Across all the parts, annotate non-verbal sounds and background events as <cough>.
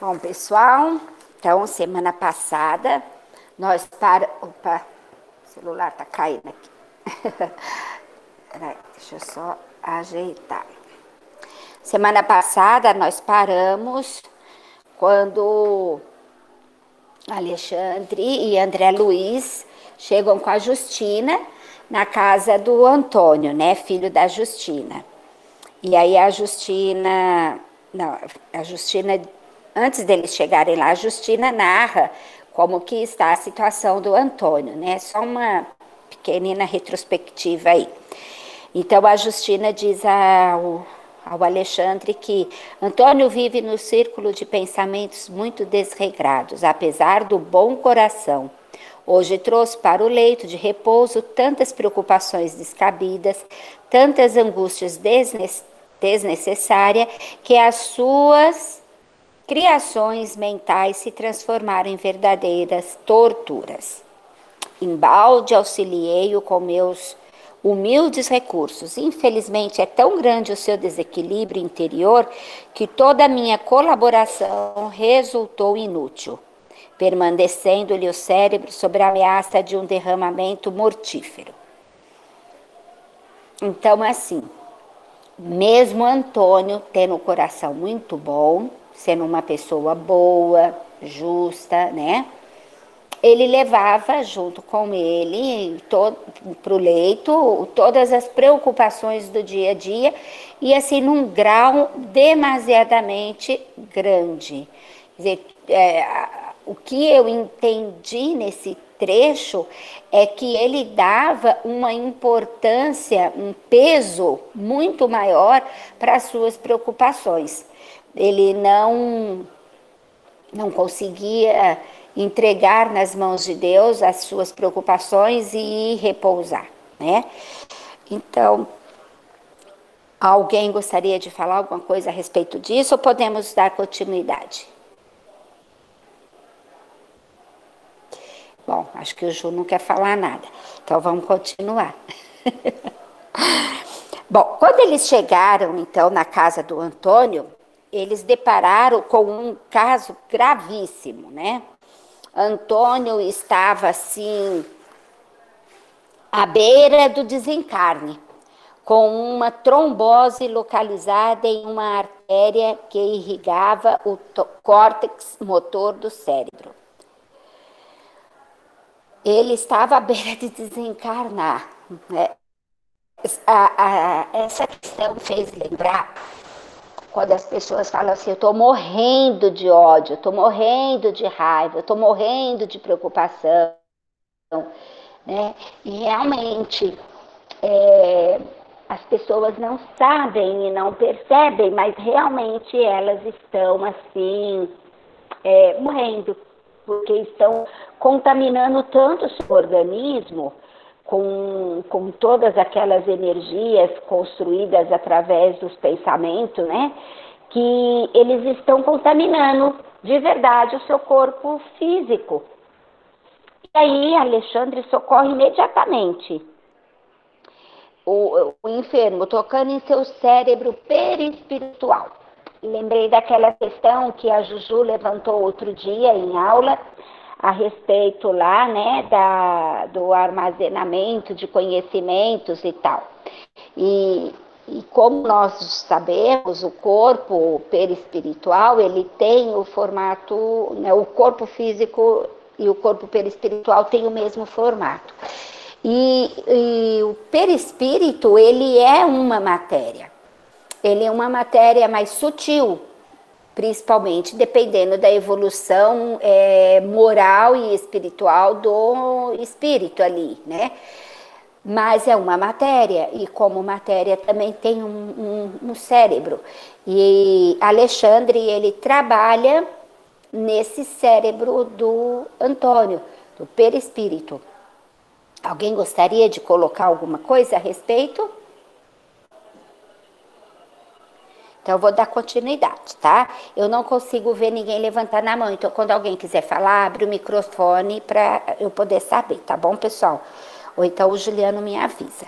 Bom, pessoal, então semana passada nós para. Opa, o celular tá caindo aqui. <laughs> Peraí, deixa eu só ajeitar. Semana passada nós paramos quando Alexandre e André Luiz chegam com a Justina na casa do Antônio, né, filho da Justina. E aí a Justina, não, a Justina antes deles chegarem lá, Justina narra como que está a situação do Antônio, né? Só uma pequenina retrospectiva aí. Então a Justina diz ao, ao Alexandre que Antônio vive no círculo de pensamentos muito desregrados, apesar do bom coração. Hoje trouxe para o leito de repouso tantas preocupações descabidas, tantas angústias desnecessárias, que as suas criações mentais se transformaram em verdadeiras torturas. Embalde auxiliei-o com meus humildes recursos. Infelizmente, é tão grande o seu desequilíbrio interior que toda a minha colaboração resultou inútil, permanecendo-lhe o cérebro sob a ameaça de um derramamento mortífero. Então, assim, mesmo Antônio tendo o coração muito bom, sendo uma pessoa boa, justa, né? Ele levava junto com ele para o leito todas as preocupações do dia a dia e assim num grau demasiadamente grande. Quer dizer, é, o que eu entendi nesse trecho é que ele dava uma importância, um peso muito maior para as suas preocupações ele não, não conseguia entregar nas mãos de Deus as suas preocupações e repousar, né? Então, alguém gostaria de falar alguma coisa a respeito disso ou podemos dar continuidade? Bom, acho que o Ju não quer falar nada, então vamos continuar. <laughs> Bom, quando eles chegaram então na casa do Antônio, eles depararam com um caso gravíssimo, né? Antônio estava assim à beira do desencarne, com uma trombose localizada em uma artéria que irrigava o córtex motor do cérebro. Ele estava à beira de desencarnar. Né? A, a, essa questão fez lembrar quando as pessoas falam assim, eu estou morrendo de ódio, estou morrendo de raiva, estou morrendo de preocupação, né? E realmente é, as pessoas não sabem e não percebem, mas realmente elas estão assim é, morrendo, porque estão contaminando tanto o seu organismo com, com todas aquelas energias construídas através dos pensamentos, né? Que eles estão contaminando de verdade o seu corpo físico. E aí Alexandre socorre imediatamente o, o enfermo, tocando em seu cérebro perispiritual. Lembrei daquela questão que a Juju levantou outro dia em aula, a respeito lá, né, da, do armazenamento de conhecimentos e tal. E, e como nós sabemos, o corpo perispiritual, ele tem o formato, né, o corpo físico e o corpo perispiritual têm o mesmo formato. E, e o perispírito, ele é uma matéria. Ele é uma matéria mais sutil, principalmente dependendo da evolução é, moral e espiritual do espírito ali, né? Mas é uma matéria, e como matéria também tem um, um, um cérebro. E Alexandre, ele trabalha nesse cérebro do Antônio, do perispírito. Alguém gostaria de colocar alguma coisa a respeito? Então, eu vou dar continuidade, tá? Eu não consigo ver ninguém levantar na mão. Então, quando alguém quiser falar, abre o microfone para eu poder saber, tá bom, pessoal? Ou então o Juliano me avisa.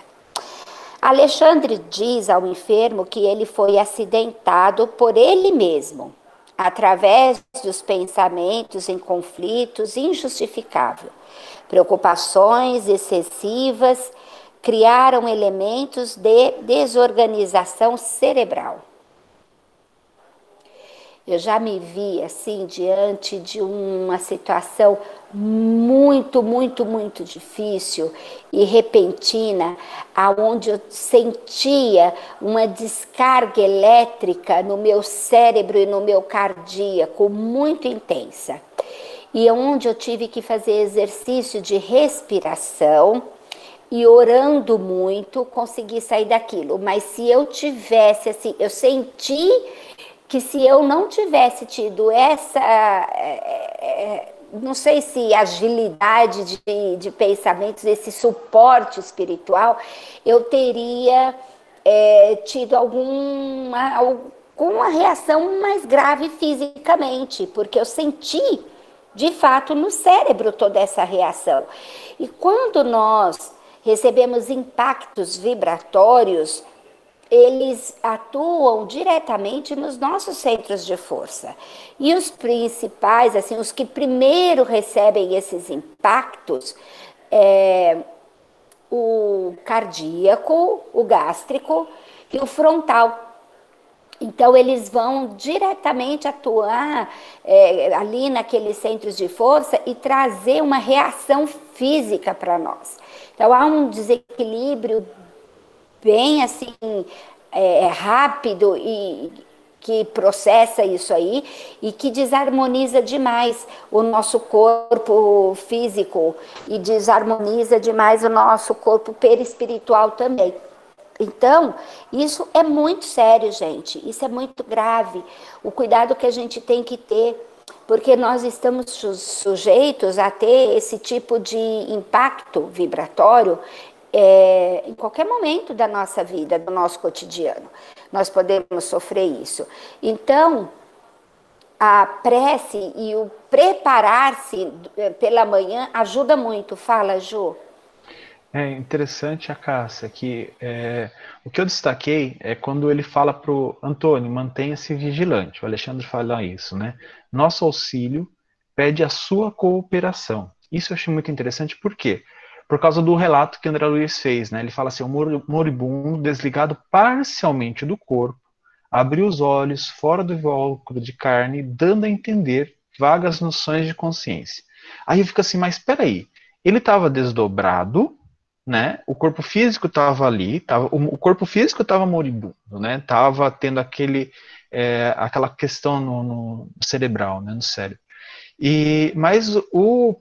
Alexandre diz ao enfermo que ele foi acidentado por ele mesmo, através dos pensamentos em conflitos injustificável. Preocupações excessivas criaram elementos de desorganização cerebral. Eu já me vi assim diante de uma situação muito, muito, muito difícil e repentina, aonde eu sentia uma descarga elétrica no meu cérebro e no meu cardíaco muito intensa. E onde eu tive que fazer exercício de respiração e orando muito consegui sair daquilo. Mas se eu tivesse assim, eu senti que se eu não tivesse tido essa, é, é, não sei se agilidade de, de pensamentos, esse suporte espiritual, eu teria é, tido alguma, alguma reação mais grave fisicamente, porque eu senti de fato no cérebro toda essa reação. E quando nós recebemos impactos vibratórios, eles atuam diretamente nos nossos centros de força. E os principais, assim, os que primeiro recebem esses impactos, é o cardíaco, o gástrico e o frontal. Então, eles vão diretamente atuar é, ali naqueles centros de força e trazer uma reação física para nós. Então, há um desequilíbrio bem assim é, é, rápido e que processa isso aí e que desarmoniza demais o nosso corpo físico e desarmoniza demais o nosso corpo perispiritual também. Então, isso é muito sério, gente. Isso é muito grave. O cuidado que a gente tem que ter, porque nós estamos sujeitos a ter esse tipo de impacto vibratório é, em qualquer momento da nossa vida, do nosso cotidiano. Nós podemos sofrer isso. Então, a prece e o preparar-se é, pela manhã ajuda muito. Fala, Ju. É interessante a Cássia, que é, o que eu destaquei é quando ele fala para o Antônio, mantenha-se vigilante. O Alexandre fala isso, né? Nosso auxílio pede a sua cooperação. Isso eu achei muito interessante, por quê? Por causa do relato que André Luiz fez. Né? Ele fala assim: o moribundo, desligado parcialmente do corpo, abriu os olhos fora do invólucro de carne, dando a entender vagas noções de consciência. Aí fica assim: mas espera aí, ele estava desdobrado, né? O corpo físico estava ali, tava, o, corpo físico estava moribundo, né? Tava tendo aquele, é, aquela questão no, no, cerebral, né? No cérebro. E mas o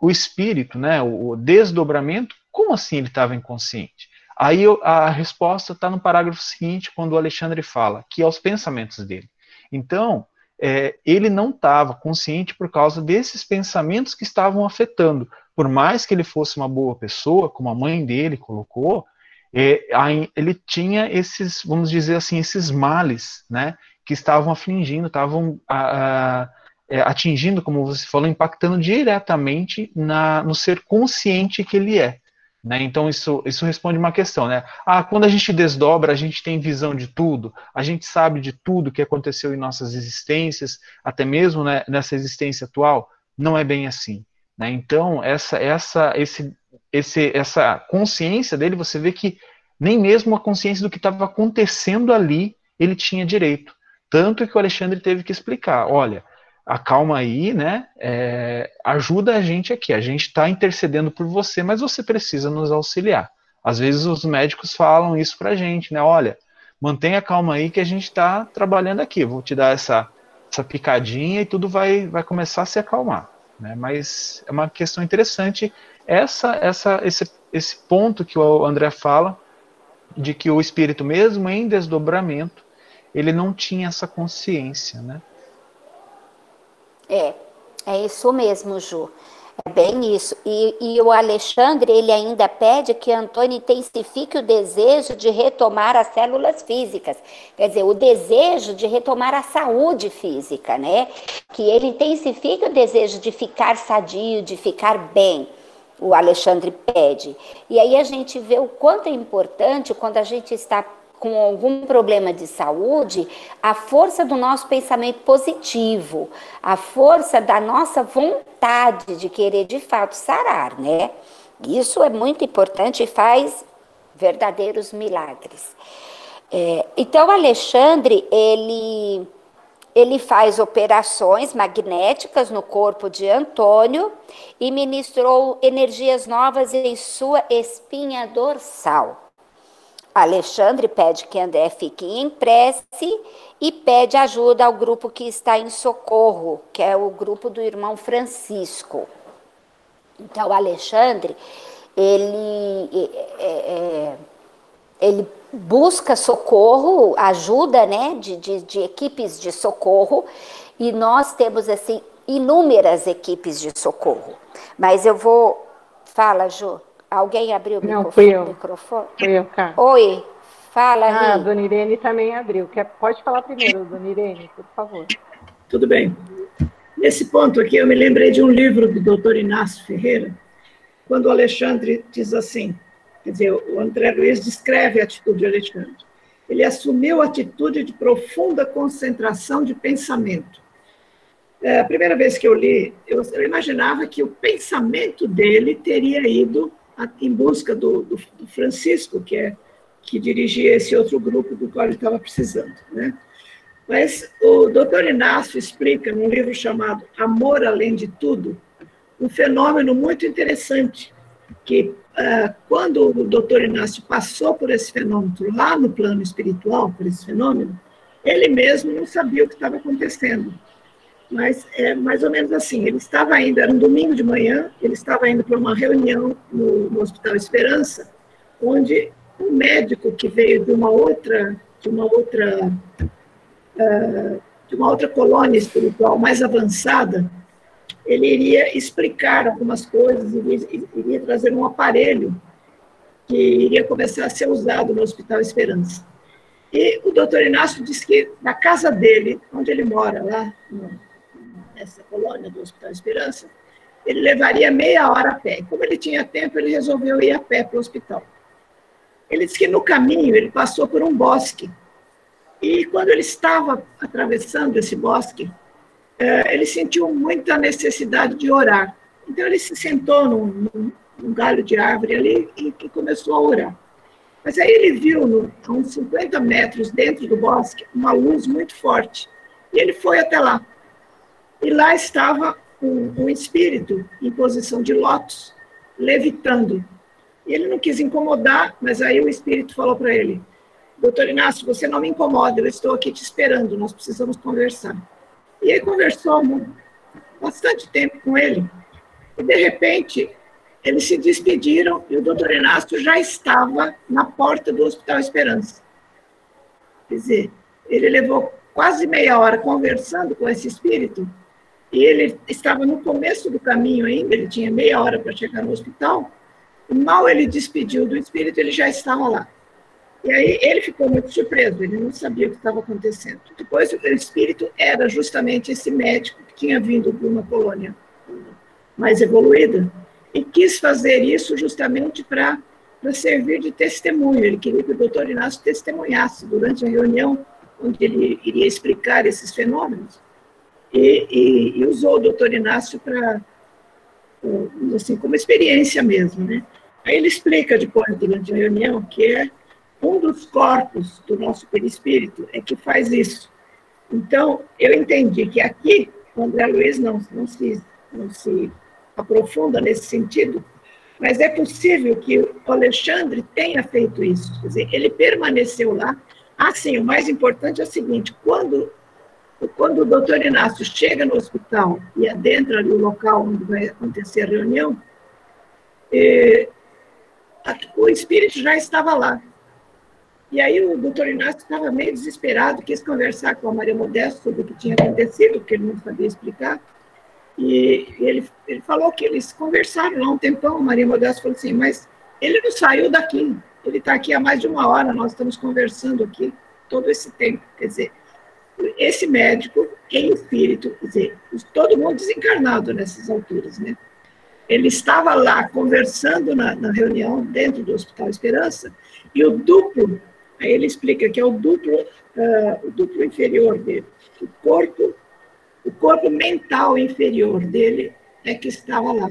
o espírito, né, o desdobramento, como assim ele estava inconsciente? Aí a resposta está no parágrafo seguinte, quando o Alexandre fala, que é os pensamentos dele. Então, é, ele não estava consciente por causa desses pensamentos que estavam afetando. Por mais que ele fosse uma boa pessoa, como a mãe dele colocou, é, ele tinha esses, vamos dizer assim, esses males, né, que estavam afligindo, estavam a, a, é, atingindo, como você falou, impactando diretamente na, no ser consciente que ele é. Né? Então isso, isso responde uma questão, né? Ah, quando a gente desdobra, a gente tem visão de tudo, a gente sabe de tudo que aconteceu em nossas existências, até mesmo né, nessa existência atual. Não é bem assim. Né? Então essa, essa, esse, esse, essa consciência dele, você vê que nem mesmo a consciência do que estava acontecendo ali ele tinha direito. Tanto que o Alexandre teve que explicar: olha, acalma aí, né? É, ajuda a gente aqui. A gente está intercedendo por você, mas você precisa nos auxiliar. Às vezes os médicos falam isso para a gente, né? Olha, mantenha calma aí que a gente está trabalhando aqui. Vou te dar essa, essa picadinha e tudo vai, vai começar a se acalmar. Né? Mas é uma questão interessante essa, essa, esse, esse ponto que o André fala de que o espírito mesmo em desdobramento ele não tinha essa consciência, né? É, é isso mesmo, Ju. É bem isso. E, e, o Alexandre, ele ainda pede que Antônio intensifique o desejo de retomar as células físicas. Quer dizer, o desejo de retomar a saúde física, né? Que ele intensifique o desejo de ficar sadio, de ficar bem. O Alexandre pede. E aí a gente vê o quanto é importante quando a gente está com algum problema de saúde, a força do nosso pensamento positivo, a força da nossa vontade de querer de fato sarar, né? Isso é muito importante e faz verdadeiros milagres. É, então, Alexandre, ele ele faz operações magnéticas no corpo de Antônio e ministrou energias novas em sua espinha dorsal. Alexandre pede que André fique em prece e pede ajuda ao grupo que está em socorro, que é o grupo do irmão Francisco. Então, Alexandre, ele, é, é, ele busca socorro, ajuda, né, de, de, de equipes de socorro, e nós temos, assim, inúmeras equipes de socorro. Mas eu vou... Fala, Ju. Alguém abriu o Não, microfone? fui eu. microfone? Fui eu, cara. Oi, fala, Ah, a Ri. dona Irene também abriu. Quer, pode falar primeiro, dona Irene, por favor. Tudo bem. Nesse ponto aqui, eu me lembrei de um livro do doutor Inácio Ferreira, quando o Alexandre diz assim, quer dizer, o André Luiz descreve a atitude de Alexandre. Ele assumiu a atitude de profunda concentração de pensamento. É, a primeira vez que eu li, eu, eu imaginava que o pensamento dele teria ido em busca do, do, do Francisco, que é que dirigia esse outro grupo do qual ele estava precisando, né? Mas o doutor Inácio explica num livro chamado Amor Além de Tudo, um fenômeno muito interessante, que ah, quando o doutor Inácio passou por esse fenômeno, lá no plano espiritual, por esse fenômeno, ele mesmo não sabia o que estava acontecendo. Mas é mais ou menos assim, ele estava indo, era um domingo de manhã, ele estava indo para uma reunião no, no Hospital Esperança, onde um médico que veio de uma outra, de uma outra de uma outra colônia espiritual mais avançada, ele iria explicar algumas coisas, iria, iria trazer um aparelho que iria começar a ser usado no Hospital Esperança. E o doutor Inácio disse que na casa dele, onde ele mora, lá nessa colônia do Hospital Esperança, ele levaria meia hora a pé. Como ele tinha tempo, ele resolveu ir a pé para o hospital. Ele disse que no caminho ele passou por um bosque e quando ele estava atravessando esse bosque, eh, ele sentiu muita necessidade de orar. Então ele se sentou num, num, num galho de árvore ali e, e, começou a orar. Mas aí ele viu, no, a uns 50 metros dentro do bosque, uma luz muito forte. E ele foi até lá. E lá estava um, um espírito em posição de lótus, levitando. E ele não quis incomodar, mas aí o espírito falou para ele: doutor Inácio, você não me incomoda, eu estou aqui te esperando, nós precisamos conversar. E aí conversou bastante tempo com ele. E, de repente, eles se despediram e o doutor Inácio já estava na porta do Hospital Esperança. Quer dizer, ele levou quase meia hora conversando com esse espírito e ele estava no começo do caminho ainda, ele tinha meia hora para chegar no hospital, mal ele despediu do espírito, ele já estava lá. E aí ele ficou muito surpreso, ele não sabia o que estava acontecendo. Depois, o espírito era justamente esse médico que tinha vindo de uma colônia mais evoluída e quis fazer isso justamente para servir de testemunho. Ele queria que o doutor Inácio testemunhasse durante a reunião onde ele iria explicar esses fenômenos. E, e, e usou o doutor Inácio para, assim, como experiência mesmo. Né? Aí ele explica depois, durante a reunião, que é um dos corpos do nosso perispírito é que faz isso. Então, eu entendi que aqui, o André Luiz não, não, se, não se aprofunda nesse sentido, mas é possível que o Alexandre tenha feito isso. Quer dizer, ele permaneceu lá. Ah, sim, o mais importante é o seguinte: quando, quando o doutor Inácio chega no hospital e adentra ali o local onde vai acontecer a reunião, eh, o espírito já estava lá. E aí o doutor Inácio estava meio desesperado, quis conversar com a Maria Modesto sobre o que tinha acontecido, porque ele não sabia explicar. E ele, ele falou que eles conversaram lá um tempão, a Maria Modesto falou assim, mas ele não saiu daqui, ele está aqui há mais de uma hora, nós estamos conversando aqui todo esse tempo. Quer dizer, esse médico em espírito, quer dizer, todo mundo desencarnado nessas alturas, né? Ele estava lá conversando na, na reunião dentro do Hospital Esperança e o duplo Aí ele explica que é o duplo, uh, o duplo inferior dele. O corpo, o corpo mental inferior dele é que estava lá.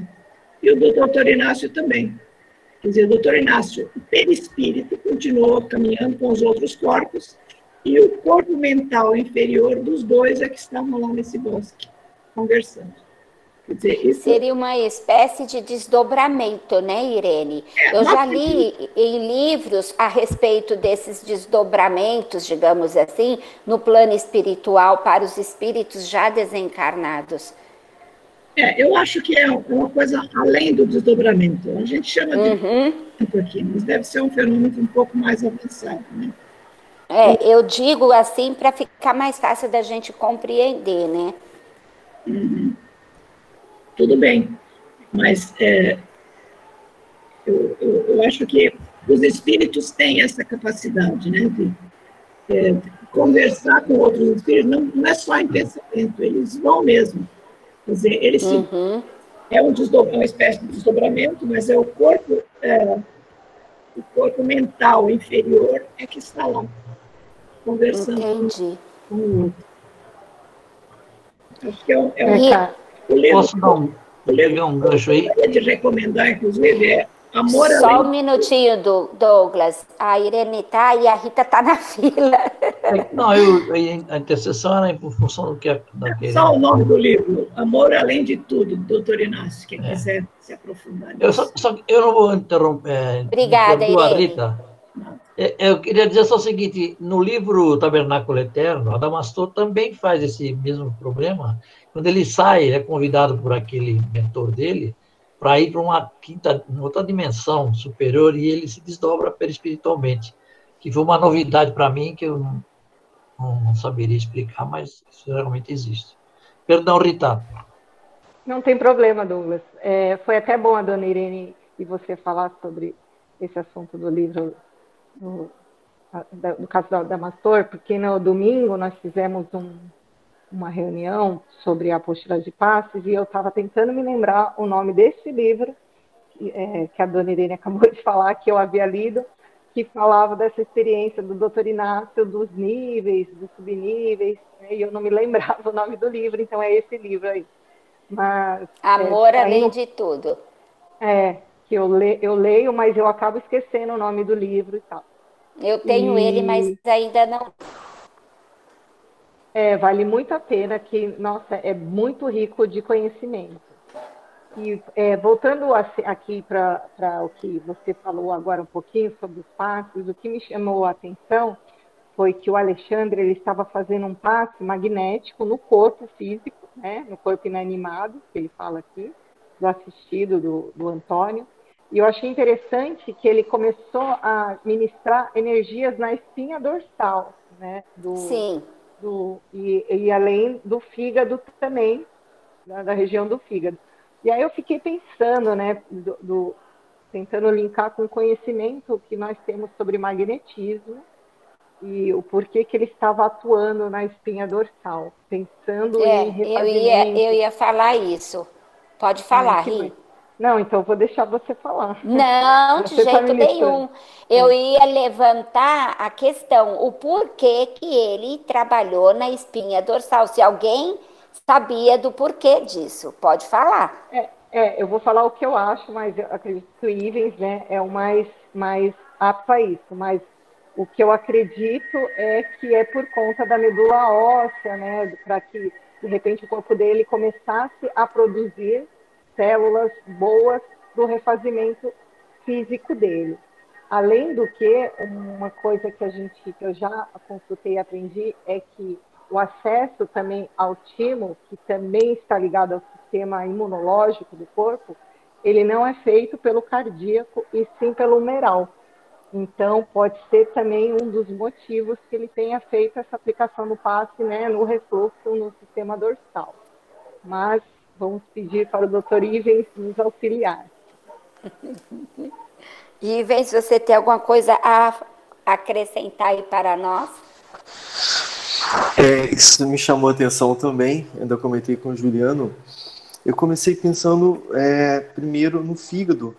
E o do doutor Inácio também. Quer dizer, o doutor Inácio, o perispírito, continuou caminhando com os outros corpos, e o corpo mental inferior dos dois é que estavam lá nesse bosque, conversando. Dizer, isso... Seria uma espécie de desdobramento, né, Irene? É, Eu já li em livros a respeito desses desdobramentos, digamos assim, no plano espiritual para os espíritos já desencarnados. É, eu acho que é uma coisa além do desdobramento. A gente chama de uhum. aqui, mas deve ser um fenômeno um pouco mais avançado, né? É, eu digo assim para ficar mais fácil da gente compreender, né? Uhum tudo bem. Mas é, eu, eu, eu, acho que os espíritos têm essa capacidade, né, de é, conversar com outros espíritos, não, não, é só em pensamento, eles vão mesmo. Quer dizer, eles uhum. é um desdobra, uma espécie de desdobramento, mas é o corpo, é, o corpo mental inferior é que está lá, conversando Entendi. com o outro. Acho que é um, é um, o Posso dar um, pegar um gancho aí? Eu de recomendar, inclusive, é Amor Só além... um minutinho, Douglas. A Irene tá e a Rita tá na <laughs> fila. Não, eu, a intercessão era em função do que a Só o nome do livro, Amor Além de Tudo, doutor Inácio, quem é. quiser se aprofundar. Eu, só, só, eu não vou interromper. É, Obrigada, Irene. Rita. É, eu queria dizer só o seguinte: no livro Tabernáculo Eterno, Adamastor também faz esse mesmo problema quando ele sai, é convidado por aquele mentor dele para ir para uma quinta, uma outra dimensão superior e ele se desdobra perispiritualmente, que foi uma novidade para mim que eu não, não, saberia explicar, mas isso realmente existe. Perdão, Rita. Não tem problema, Douglas. É, foi até bom a dona Irene e você falar sobre esse assunto do livro, do, do caso da, da Mastor, porque no domingo nós fizemos um uma reunião sobre a apostila de passes e eu estava tentando me lembrar o nome desse livro é, que a dona Irene acabou de falar, que eu havia lido, que falava dessa experiência do doutor Inácio, dos níveis, dos subníveis, né, e eu não me lembrava o nome do livro, então é esse livro aí. Mas, Amor é, além de tudo. É, que eu, le, eu leio, mas eu acabo esquecendo o nome do livro e tal. Eu tenho e... ele, mas ainda não é, vale muito a pena, que, nossa, é muito rico de conhecimento. E é, voltando aqui para o que você falou agora um pouquinho sobre os passos, o que me chamou a atenção foi que o Alexandre ele estava fazendo um passe magnético no corpo físico, né, no corpo inanimado, que ele fala aqui, do assistido do, do Antônio. E eu achei interessante que ele começou a ministrar energias na espinha dorsal, né, do, Sim do, e, e além do fígado também, da, da, região do fígado. E aí eu fiquei pensando, né, do, do, tentando linkar com o conhecimento que nós temos sobre magnetismo e o porquê que ele estava atuando na espinha dorsal, pensando é, em eu ia, eu ia falar isso. Pode falar, Ri. Não, então vou deixar você falar. Não, de <laughs> tá jeito nenhum. Eu ia levantar a questão, o porquê que ele trabalhou na espinha dorsal. Se alguém sabia do porquê disso, pode falar. É, é eu vou falar o que eu acho, mas eu acredito que o Ivens né, é o mais, mais apto a isso. Mas o que eu acredito é que é por conta da medula óssea, né, para que de repente o corpo dele começasse a produzir células boas do refazimento físico dele. Além do que, uma coisa que a gente, que eu já consultei e aprendi é que o acesso também ao timo, que também está ligado ao sistema imunológico do corpo, ele não é feito pelo cardíaco e sim pelo humeral. Então, pode ser também um dos motivos que ele tenha feito essa aplicação no passe, né, no refluxo no sistema dorsal. Mas vamos pedir para o doutor Ivens nos auxiliar. <laughs> Ivens, você tem alguma coisa a acrescentar aí para nós? É, isso me chamou a atenção também, ainda comentei com o Juliano. Eu comecei pensando é, primeiro no fígado.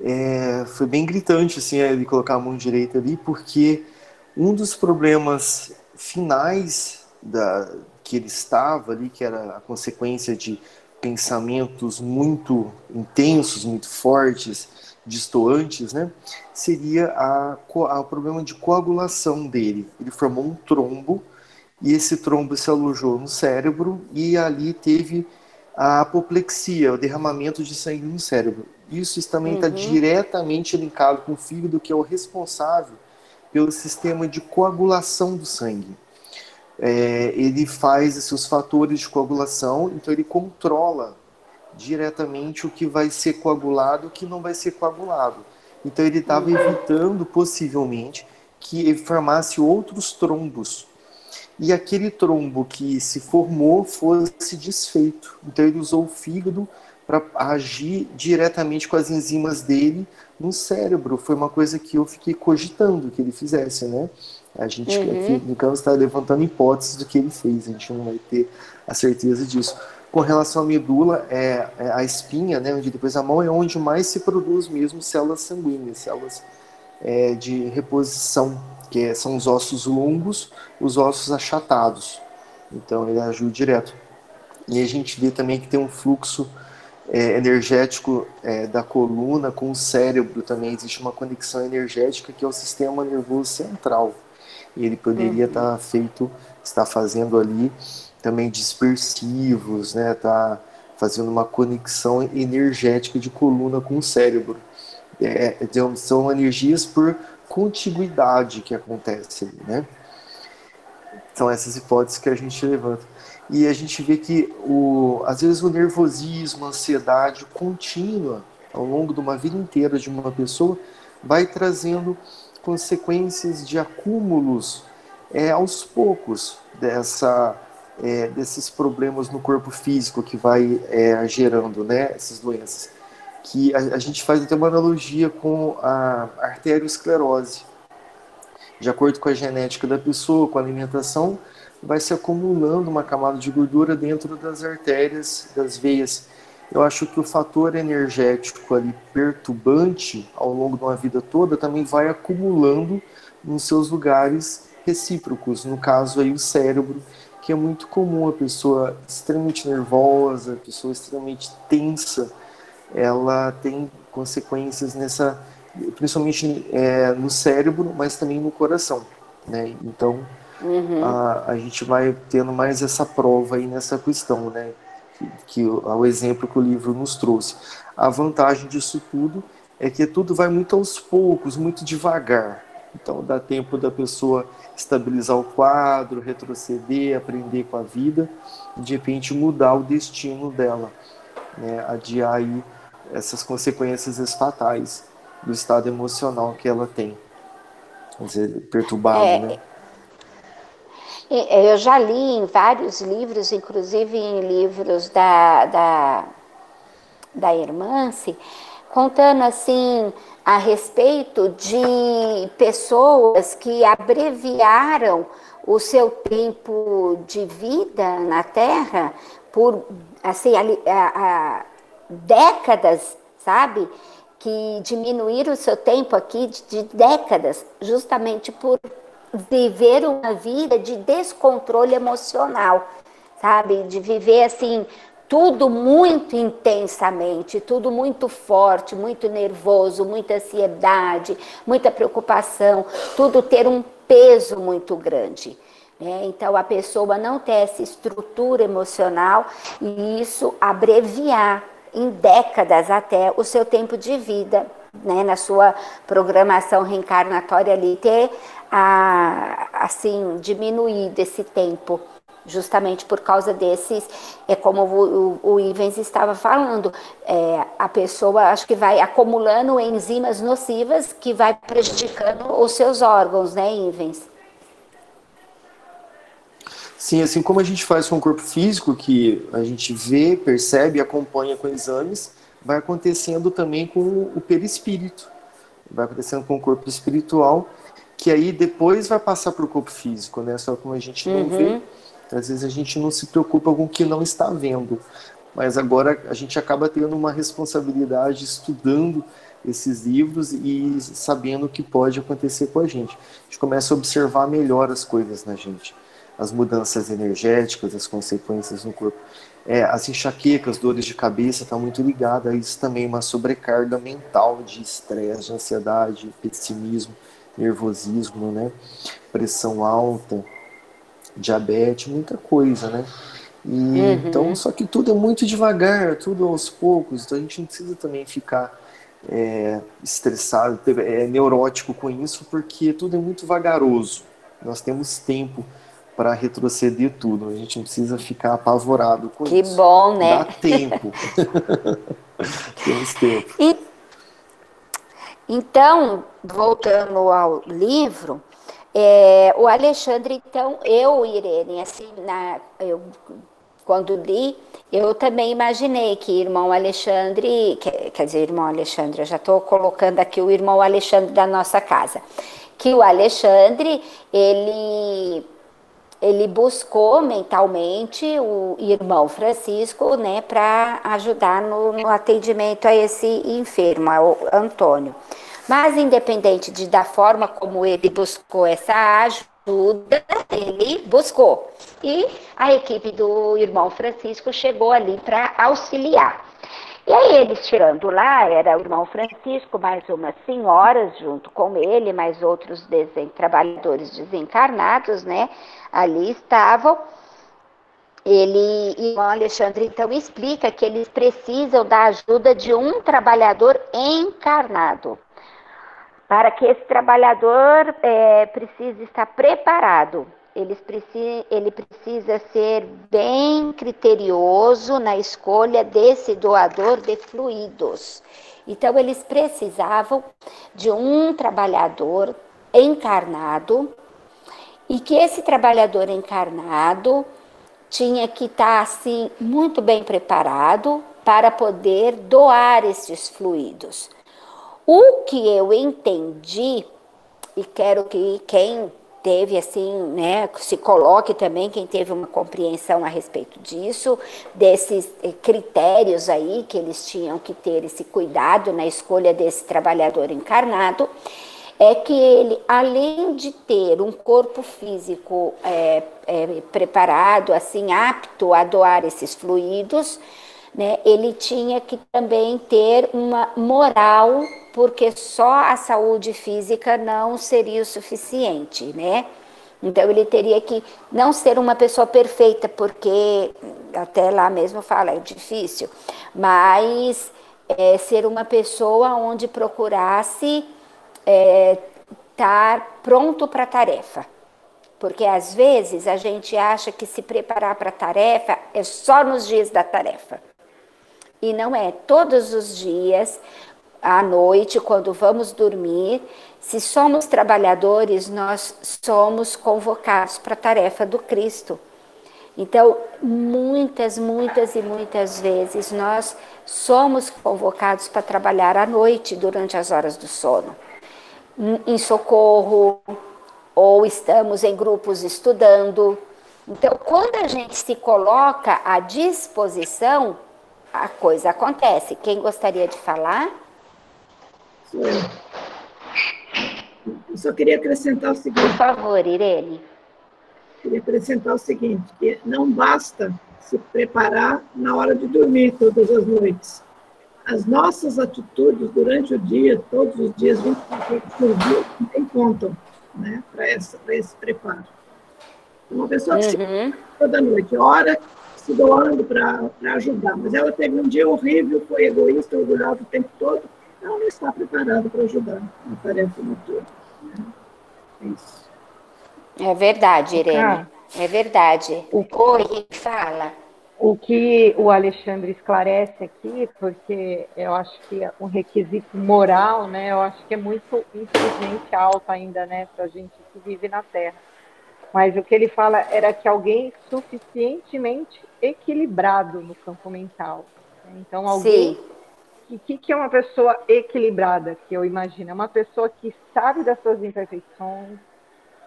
É, foi bem gritante assim, ele colocar a mão direita ali, porque Um dos problemas finais da, que ele estava ali, que era a consequência de pensamentos muito intensos, muito fortes, distoantes, né, seria a, a, o problema de coagulação dele. Ele formou um trombo e esse trombo se alojou no cérebro e ali teve a apoplexia, o derramamento de sangue no cérebro. Isso também está uhum. diretamente linkado com o fígado, que é o responsável pelo sistema de coagulação do sangue. É, ele faz esses fatores de coagulação, então ele controla diretamente o que vai ser coagulado e o que não vai ser coagulado. Então ele estava evitando, possivelmente, que ele formasse outros trombos. E aquele trombo que se formou fosse desfeito. Então ele usou o fígado para agir diretamente com as enzimas dele no cérebro. Foi uma coisa que eu fiquei cogitando que ele fizesse, né? A gente uhum. aqui está levantando hipóteses do que ele fez, a gente não vai ter a certeza disso. Com relação à medula, é, é, a espinha, né, onde depois a mão é onde mais se produz mesmo células sanguíneas, células é, de reposição, que é, são os ossos longos, os ossos achatados. Então ele ajuda direto. E a gente vê também que tem um fluxo é, energético é, da coluna com o cérebro também. Existe uma conexão energética que é o sistema nervoso central. Ele poderia estar uhum. tá feito, está fazendo ali também dispersivos, né? Tá fazendo uma conexão energética de coluna com o cérebro. É, então, são energias por contiguidade que acontece ali, né? São essas hipóteses que a gente levanta. E a gente vê que, o, às vezes, o nervosismo, a ansiedade contínua ao longo de uma vida inteira de uma pessoa vai trazendo consequências de acúmulos é, aos poucos dessa é, desses problemas no corpo físico que vai é, gerando né, essas doenças. Que a, a, gente faz até uma analogia com a arteriosclerose. De acordo com a genética da pessoa, com a alimentação, vai se acumulando uma camada de gordura dentro das artérias, das veias. Eu acho que o fator energético ali perturbante ao longo de uma vida toda também vai acumulando nos seus lugares recíprocos, no caso aí o cérebro, que é muito comum a pessoa extremamente nervosa, a pessoa extremamente tensa, ela tem consequências nessa, principalmente é, no cérebro, mas também no coração, né? Então uhum. a, a gente vai tendo mais essa prova aí nessa questão, né? Que, que o exemplo que o livro nos trouxe. A vantagem disso tudo é que tudo vai muito aos poucos, muito devagar. Então dá tempo da pessoa estabilizar o quadro, retroceder, aprender com a vida, e de repente mudar o destino dela, né? adiar aí essas consequências fatais do estado emocional que ela tem, quer dizer, perturbado, é, né? Eu já li em vários livros, inclusive em livros da, da, da Irmance, contando assim a respeito de pessoas que abreviaram o seu tempo de vida na Terra por assim a, a décadas, sabe? Que diminuíram o seu tempo aqui de, de décadas, justamente por viver uma vida de descontrole emocional, sabe? De viver assim tudo muito intensamente, tudo muito forte, muito nervoso, muita ansiedade, muita preocupação, tudo ter um peso muito grande. Né? Então, a pessoa não ter essa estrutura emocional e isso abreviar em décadas até o seu tempo de vida, né? na sua programação reencarnatória ali, ter a, assim, diminuído esse tempo justamente por causa desses, é como o, o, o Ivens estava falando, é, a pessoa acho que vai acumulando enzimas nocivas que vai prejudicando os seus órgãos, né, Ivens? Sim, assim como a gente faz com o corpo físico, que a gente vê, percebe, acompanha com exames, vai acontecendo também com o perispírito, vai acontecendo com o corpo espiritual, que aí depois vai passar para o corpo físico, né? Só como a gente não uhum. vê, às vezes a gente não se preocupa com o que não está vendo, mas agora a gente acaba tendo uma responsabilidade estudando esses livros e sabendo o que pode acontecer com a gente. A gente começa a observar melhor as coisas na gente, as mudanças energéticas, as consequências no corpo. É, as enxaquecas, dores de cabeça, está muito ligada a isso também, uma sobrecarga mental de estresse, de ansiedade, pessimismo, nervosismo, né? pressão alta, diabetes, muita coisa, né? E, uhum. Então, só que tudo é muito devagar, tudo aos poucos, então a gente não precisa também ficar é, estressado, é, neurótico com isso, porque tudo é muito vagaroso. Nós temos tempo para retroceder tudo. A gente não precisa ficar apavorado com que isso. Que bom, né? Dá tempo. <laughs> Temos tempo. E, então, voltando ao livro, é, o Alexandre, então, eu, Irene, assim, na, eu, quando li, eu também imaginei que irmão Alexandre, que, quer dizer, irmão Alexandre, eu já estou colocando aqui o irmão Alexandre da nossa casa, que o Alexandre, ele ele buscou mentalmente o irmão Francisco, né, para ajudar no, no, atendimento a esse enfermo, ao Antônio. Mas independente de da forma como ele buscou essa ajuda, ele buscou. E a equipe do irmão Francisco chegou ali para auxiliar. E aí eles tirando lá, era o irmão Francisco, mais umas senhoras junto com ele, mais outros desen trabalhadores desencarnados, né? Ali estavam. Ele, irmão Alexandre, então explica que eles precisam da ajuda de um trabalhador encarnado. Para que esse trabalhador é, precise estar preparado ele precisa ser bem criterioso na escolha desse doador de fluidos. Então, eles precisavam de um trabalhador encarnado e que esse trabalhador encarnado tinha que estar assim muito bem preparado para poder doar esses fluidos. O que eu entendi e quero que quem teve assim, né, se coloque também quem teve uma compreensão a respeito disso, desses eh, critérios aí que eles tinham que ter esse cuidado na escolha desse trabalhador encarnado, é que ele, além de ter um corpo físico é, é, preparado, assim, apto a doar esses fluidos, né, ele tinha que também ter uma moral porque só a saúde física não seria o suficiente, né? Então ele teria que não ser uma pessoa perfeita, porque até lá mesmo fala, é difícil, mas é, ser uma pessoa onde procurasse é, estar pronto para a tarefa. Porque às vezes a gente acha que se preparar para a tarefa é só nos dias da tarefa. E não é. Todos os dias à noite, quando vamos dormir, se somos trabalhadores, nós somos convocados para a tarefa do Cristo. Então, muitas, muitas e muitas vezes nós somos convocados para trabalhar à noite durante as horas do sono, em socorro, ou estamos em grupos estudando. Então, quando a gente se coloca à disposição, a coisa acontece. Quem gostaria de falar? Sou eu. eu só queria acrescentar o seguinte. Por favor, Irene. Queria acrescentar o seguinte, que não basta se preparar na hora de dormir todas as noites. As nossas atitudes durante o dia, todos os dias, 24 horas por dia, também contam né, para esse preparo. Uma pessoa que uhum. se toda noite, ora se doando para ajudar, mas ela teve um dia horrível, foi egoísta, orgulhosa o tempo todo, ela não está preparada para ajudar na tarefa. Né? É isso. É verdade, Irene. Ah, é verdade. O Oi, fala. O que o Alexandre esclarece aqui, porque eu acho que um requisito moral, né, eu acho que é muito, infelizmente, alto ainda, né, para a gente que vive na Terra. Mas o que ele fala era que alguém suficientemente equilibrado no campo mental. Então, alguém Sim o que, que é uma pessoa equilibrada, que eu imagino? É uma pessoa que sabe das suas imperfeições,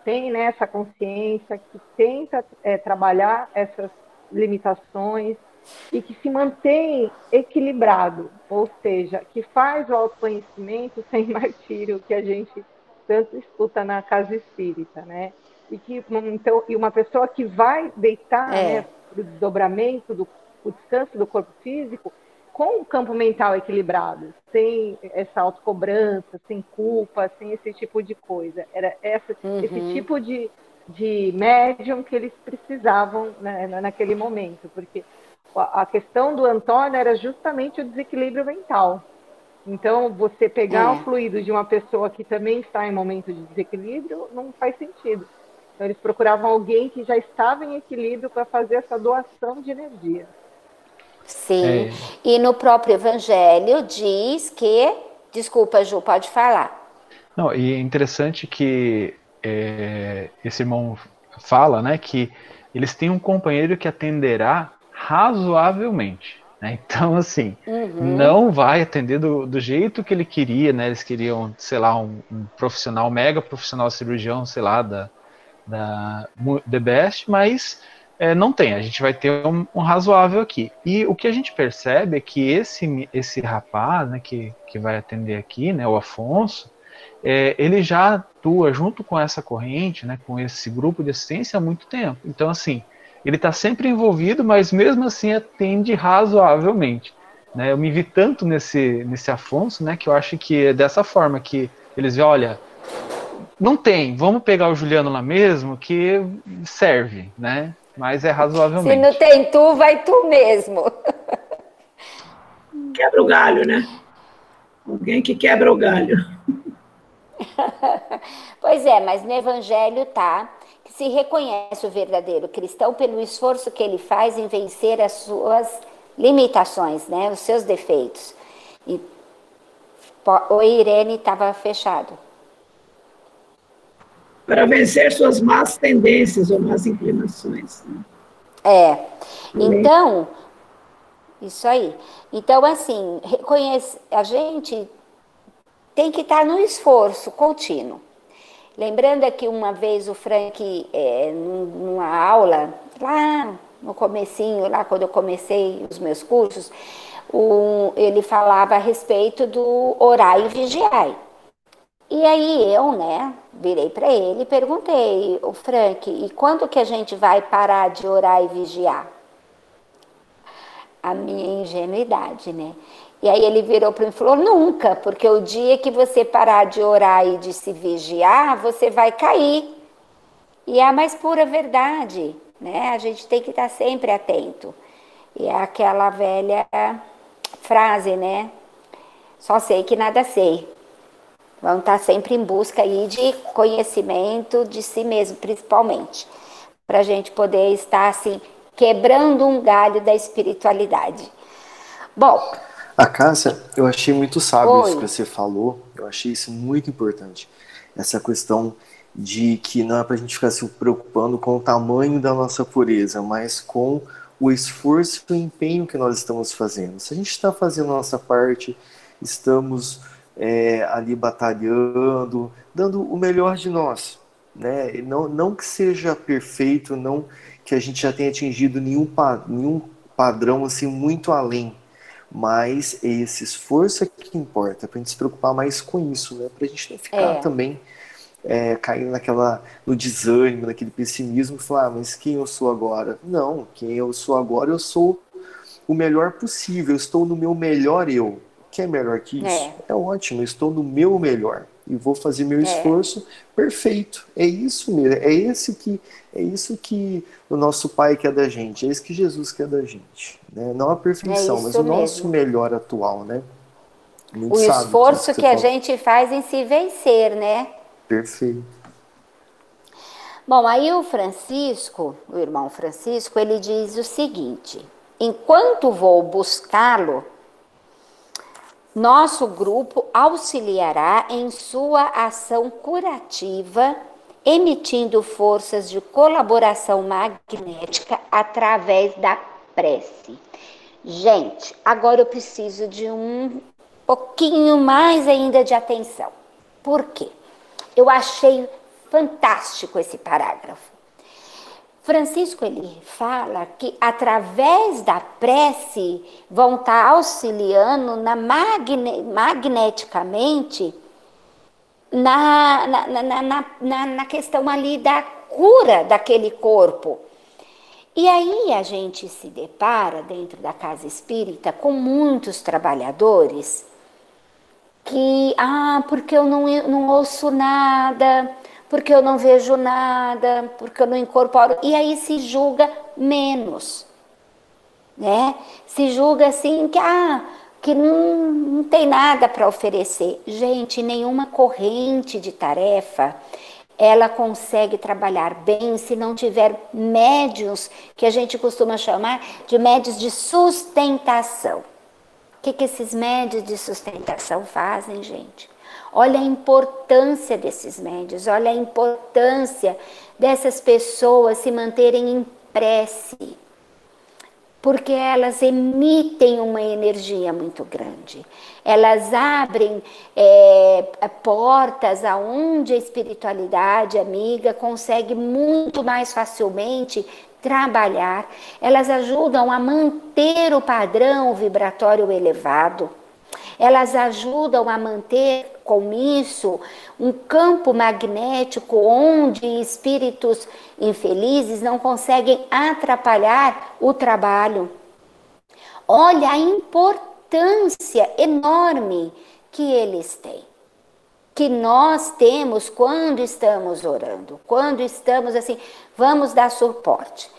tem né, essa consciência, que tenta é, trabalhar essas limitações e que se mantém equilibrado, ou seja, que faz o autoconhecimento <laughs> sem martírio que a gente tanto escuta na casa espírita, né? E que então e uma pessoa que vai deitar, é. né, o desdobramento do o descanso do corpo físico com o campo mental equilibrado, sem essa autocobrança, sem culpa, sem esse tipo de coisa. Era essa, uhum. esse tipo de, de médium que eles precisavam né, naquele momento, porque a questão do Antônio era justamente o desequilíbrio mental. Então, você pegar é. o fluido de uma pessoa que também está em momento de desequilíbrio não faz sentido. Então, eles procuravam alguém que já estava em equilíbrio para fazer essa doação de energia. Sim. É. E no próprio Evangelho diz que. Desculpa, Ju, pode falar. Não, e é interessante que é, esse irmão fala, né, que eles têm um companheiro que atenderá razoavelmente. Né? Então, assim, uhum. não vai atender do, do, jeito que ele queria, né? Eles queriam, sei lá, um, um profissional, mega profissional cirurgião, sei lá, da, da The Best, mas é, não tem. A gente vai ter um, um, razoável aqui. E o que a gente percebe é que esse, esse rapaz, né, que, que vai atender aqui, né, o Afonso, é, ele já atua junto com essa corrente, né, com esse grupo de assistência há muito tempo. Então, assim, ele está sempre envolvido, mas mesmo assim atende razoavelmente. Né? Eu me vi tanto nesse, nesse Afonso, né, que eu acho que é dessa forma que eles veem, olha, não tem, vamos pegar o Juliano lá mesmo, que serve, né? Mas é razoavelmente. Se não tem tu, vai tu mesmo. <laughs> Quebra o galho, né? Alguém que quebra o galho. <laughs> pois é, mas no Evangelho tá que se reconhece o verdadeiro cristão pelo esforço que ele faz em vencer as suas limitações, né, os seus defeitos. E o Irene estava fechado. Para vencer suas más tendências ou más inclinações. Né? É. Então, isso aí. Então, assim, reconhece, a gente tem que estar no esforço contínuo. Lembrando que uma vez o Frank, é, numa aula, lá no comecinho, lá quando eu comecei os meus cursos, um, ele falava a respeito do orar e vigiar. E aí eu, né, virei para ele e perguntei, o Frank, e quando que a gente vai parar de orar e vigiar? A minha ingenuidade, né? E aí ele virou para mim e falou: nunca, porque o dia que você parar de orar e de se vigiar, você vai cair. E é a mais pura verdade, né? A gente tem que estar sempre atento. E é aquela velha frase, né? Só sei que nada sei. Vamos estar sempre em busca aí de conhecimento de si mesmo, principalmente, para a gente poder estar assim quebrando um galho da espiritualidade. Bom, a Cássia, eu achei muito sábio Oi. isso que você falou, eu achei isso muito importante. Essa questão de que não é para a gente ficar se preocupando com o tamanho da nossa pureza, mas com o esforço e o empenho que nós estamos fazendo. Se a gente está fazendo a nossa parte, estamos é, ali batalhando, dando o melhor de nós. Né? Não, não que seja perfeito, não que a gente já tenha atingido nenhum, nenhum padrão assim muito além, mas esse esforço é que importa, para a gente se preocupar mais com isso, né? Para a gente não ficar é. também é, caindo naquela, no desânimo, naquele pessimismo, e falar, ah, mas quem eu sou agora? Não, quem eu sou agora, eu sou o melhor possível, eu estou no meu melhor eu. Quer melhor que isso? É, é ótimo, estou no meu melhor e vou fazer meu é. esforço perfeito. É isso mesmo, é esse que é isso que o nosso Pai quer da gente, é isso que Jesus quer da gente, né? Não a perfeição, é mas o nosso melhor atual, né? Muito o esforço que, que a gente faz em se vencer, né? Perfeito. Bom, aí o Francisco, o irmão Francisco, ele diz o seguinte: enquanto vou buscá-lo, nosso grupo auxiliará em sua ação curativa, emitindo forças de colaboração magnética através da prece. Gente, agora eu preciso de um pouquinho mais ainda de atenção. Por quê? Eu achei fantástico esse parágrafo. Francisco ele fala que através da prece vão estar tá auxiliando na magne, magneticamente na, na, na, na, na questão ali da cura daquele corpo. E aí a gente se depara dentro da casa espírita com muitos trabalhadores que, ah, porque eu não, não ouço nada, porque eu não vejo nada, porque eu não incorporo. E aí se julga menos, né? Se julga assim que, ah, que não, não tem nada para oferecer. Gente, nenhuma corrente de tarefa ela consegue trabalhar bem se não tiver médios que a gente costuma chamar de médios de sustentação. O que, que esses médios de sustentação fazem, gente? Olha a importância desses médios, olha a importância dessas pessoas se manterem em prece, porque elas emitem uma energia muito grande. Elas abrem é, portas aonde a espiritualidade amiga consegue muito mais facilmente trabalhar. Elas ajudam a manter o padrão vibratório elevado elas ajudam a manter com isso um campo magnético onde espíritos infelizes não conseguem atrapalhar o trabalho. Olha a importância enorme que eles têm. Que nós temos quando estamos orando, quando estamos assim, vamos dar suporte.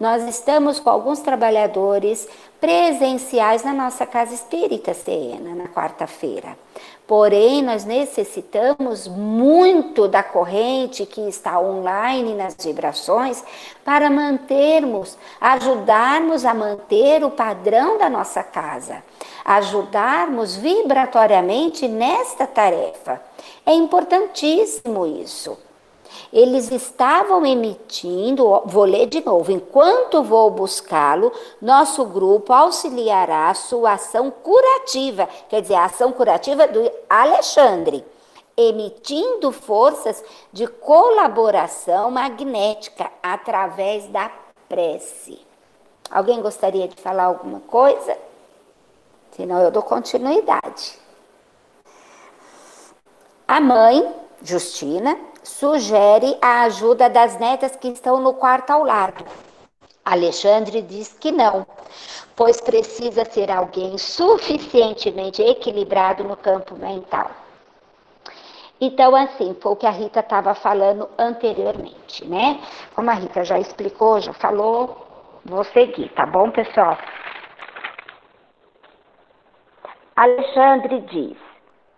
Nós estamos com alguns trabalhadores presenciais na nossa casa espírita, Serena, na quarta-feira. Porém, nós necessitamos muito da corrente que está online nas vibrações para mantermos, ajudarmos a manter o padrão da nossa casa, ajudarmos vibratoriamente nesta tarefa. É importantíssimo isso eles estavam emitindo, vou ler de novo, enquanto vou buscá-lo, nosso grupo auxiliará a sua ação curativa, quer dizer, a ação curativa do Alexandre, emitindo forças de colaboração magnética através da prece. Alguém gostaria de falar alguma coisa? Senão eu dou continuidade. A mãe, Justina, sugere a ajuda das netas que estão no quarto ao lado. Alexandre diz que não, pois precisa ser alguém suficientemente equilibrado no campo mental. Então, assim, foi o que a Rita estava falando anteriormente, né? Como a Rita já explicou, já falou, vou seguir, tá bom, pessoal? Alexandre diz: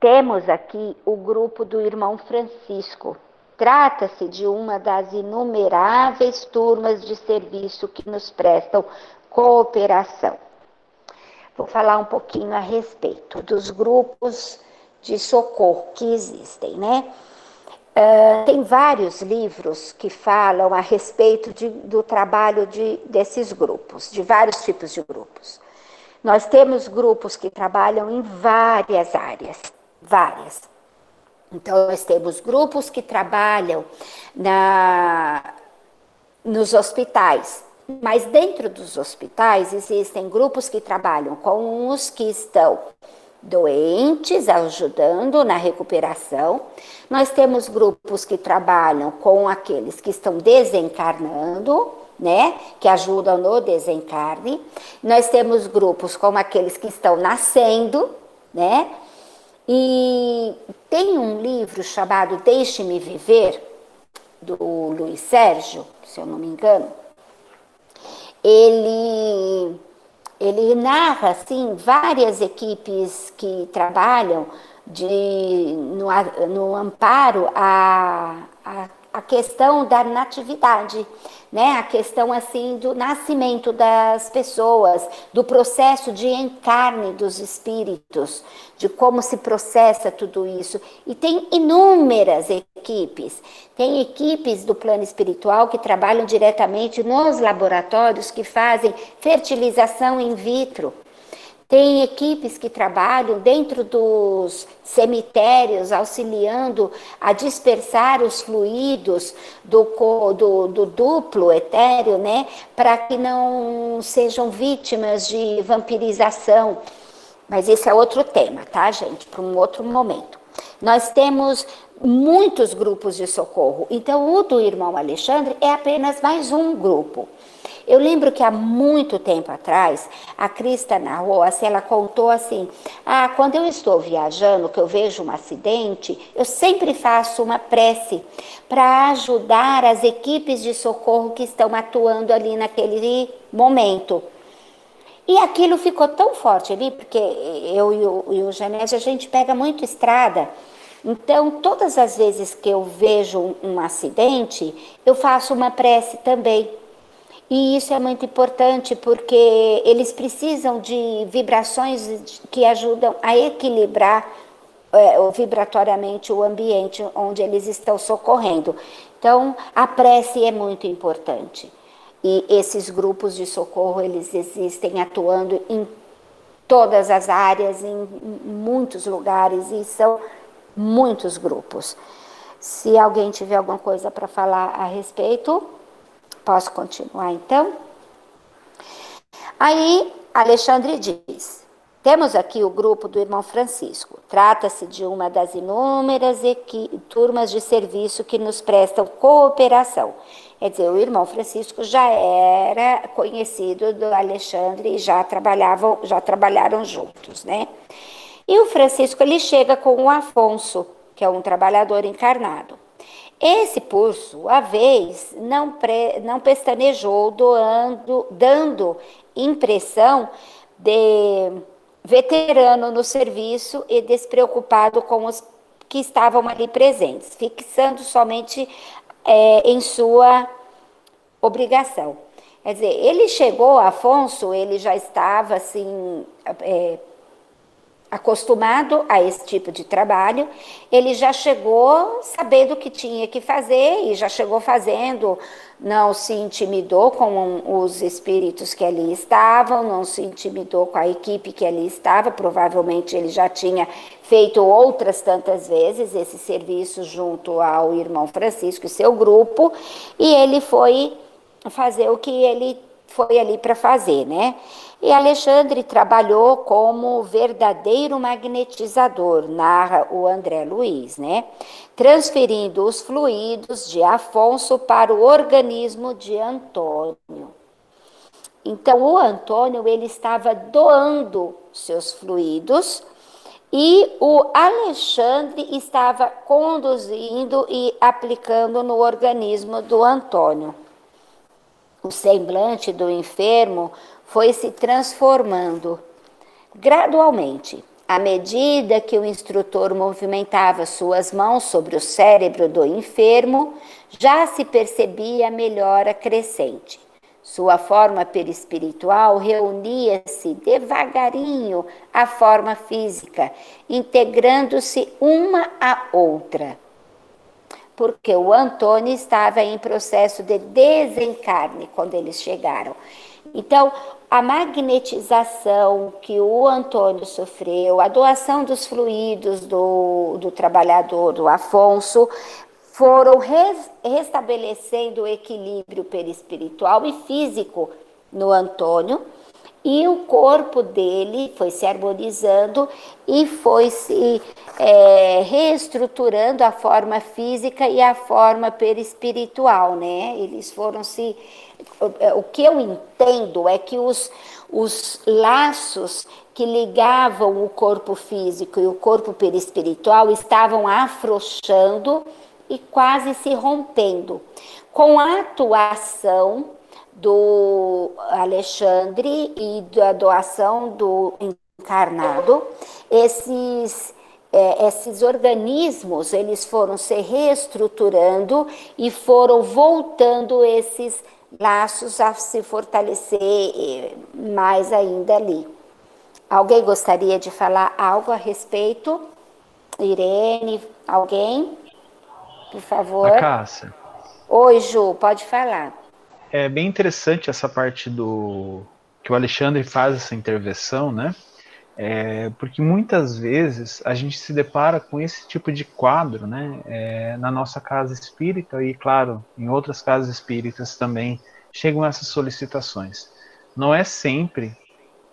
temos aqui o grupo do irmão Francisco, Trata-se de uma das inumeráveis turmas de serviço que nos prestam cooperação. Vou falar um pouquinho a respeito dos grupos de socorro que existem, né? Uh, tem vários livros que falam a respeito de, do trabalho de, desses grupos, de vários tipos de grupos. Nós temos grupos que trabalham em várias áreas, várias. Então, nós temos grupos que trabalham na, nos hospitais, mas dentro dos hospitais existem grupos que trabalham com os que estão doentes, ajudando na recuperação. Nós temos grupos que trabalham com aqueles que estão desencarnando, né, que ajudam no desencarne. Nós temos grupos como aqueles que estão nascendo, né, e tem um livro chamado Deixe-me Viver, do Luiz Sérgio, se eu não me engano. Ele, ele narra assim, várias equipes que trabalham de, no, no amparo a, a, a questão da natividade né? A questão assim do nascimento das pessoas, do processo de encarne dos espíritos, de como se processa tudo isso. E tem inúmeras equipes. Tem equipes do plano espiritual que trabalham diretamente nos laboratórios que fazem fertilização in vitro. Tem equipes que trabalham dentro dos cemitérios, auxiliando a dispersar os fluidos do, do, do duplo etéreo, né? Para que não sejam vítimas de vampirização. Mas esse é outro tema, tá, gente? Para um outro momento. Nós temos muitos grupos de socorro. Então, o do irmão Alexandre é apenas mais um grupo. Eu lembro que há muito tempo atrás, a Crista narrou, assim, ela contou assim: ah, quando eu estou viajando, que eu vejo um acidente, eu sempre faço uma prece para ajudar as equipes de socorro que estão atuando ali naquele momento. E aquilo ficou tão forte ali, porque eu e o, e o Janete, a gente pega muito estrada. Então, todas as vezes que eu vejo um, um acidente, eu faço uma prece também. E isso é muito importante porque eles precisam de vibrações que ajudam a equilibrar é, vibratoriamente o ambiente onde eles estão socorrendo. Então, a prece é muito importante. E esses grupos de socorro, eles existem atuando em todas as áreas, em muitos lugares, e são muitos grupos. Se alguém tiver alguma coisa para falar a respeito, Posso continuar então? Aí Alexandre diz: temos aqui o grupo do irmão Francisco. Trata-se de uma das inúmeras turmas de serviço que nos prestam cooperação. Quer dizer, o irmão Francisco já era conhecido do Alexandre e já trabalhavam, já trabalharam juntos, né? E o Francisco ele chega com o Afonso, que é um trabalhador encarnado. Esse, por sua vez, não, pre, não pestanejou, doando, dando impressão de veterano no serviço e despreocupado com os que estavam ali presentes, fixando somente é, em sua obrigação. Quer dizer, ele chegou, Afonso, ele já estava assim, é, acostumado a esse tipo de trabalho, ele já chegou sabendo o que tinha que fazer e já chegou fazendo, não se intimidou com os espíritos que ali estavam, não se intimidou com a equipe que ali estava, provavelmente ele já tinha feito outras tantas vezes esse serviço junto ao irmão Francisco e seu grupo, e ele foi fazer o que ele foi ali para fazer, né? E Alexandre trabalhou como verdadeiro magnetizador, narra o André Luiz, né? Transferindo os fluidos de Afonso para o organismo de Antônio. Então, o Antônio ele estava doando seus fluidos e o Alexandre estava conduzindo e aplicando no organismo do Antônio. O semblante do enfermo foi se transformando gradualmente. À medida que o instrutor movimentava suas mãos sobre o cérebro do enfermo, já se percebia a melhora crescente. Sua forma perispiritual reunia-se devagarinho à forma física, integrando-se uma à outra. Porque o Antônio estava em processo de desencarne quando eles chegaram. Então, a magnetização que o Antônio sofreu, a doação dos fluidos do, do trabalhador, do Afonso, foram res, restabelecendo o equilíbrio perispiritual e físico no Antônio, e o corpo dele foi se harmonizando e foi se é, reestruturando a forma física e a forma perispiritual, né? Eles foram se o que eu entendo é que os, os laços que ligavam o corpo físico e o corpo perispiritual estavam afrouxando e quase se rompendo. Com a atuação do Alexandre e da doação do encarnado, esses é, esses organismos eles foram se reestruturando e foram voltando esses laços a se fortalecer eh, mais ainda ali. Alguém gostaria de falar algo a respeito? Irene, alguém? Por favor. A Cássia. Oi, Ju, pode falar. É bem interessante essa parte do que o Alexandre faz essa intervenção, né? É, porque muitas vezes a gente se depara com esse tipo de quadro né, é, na nossa casa espírita e, claro, em outras casas espíritas também chegam essas solicitações. Não é sempre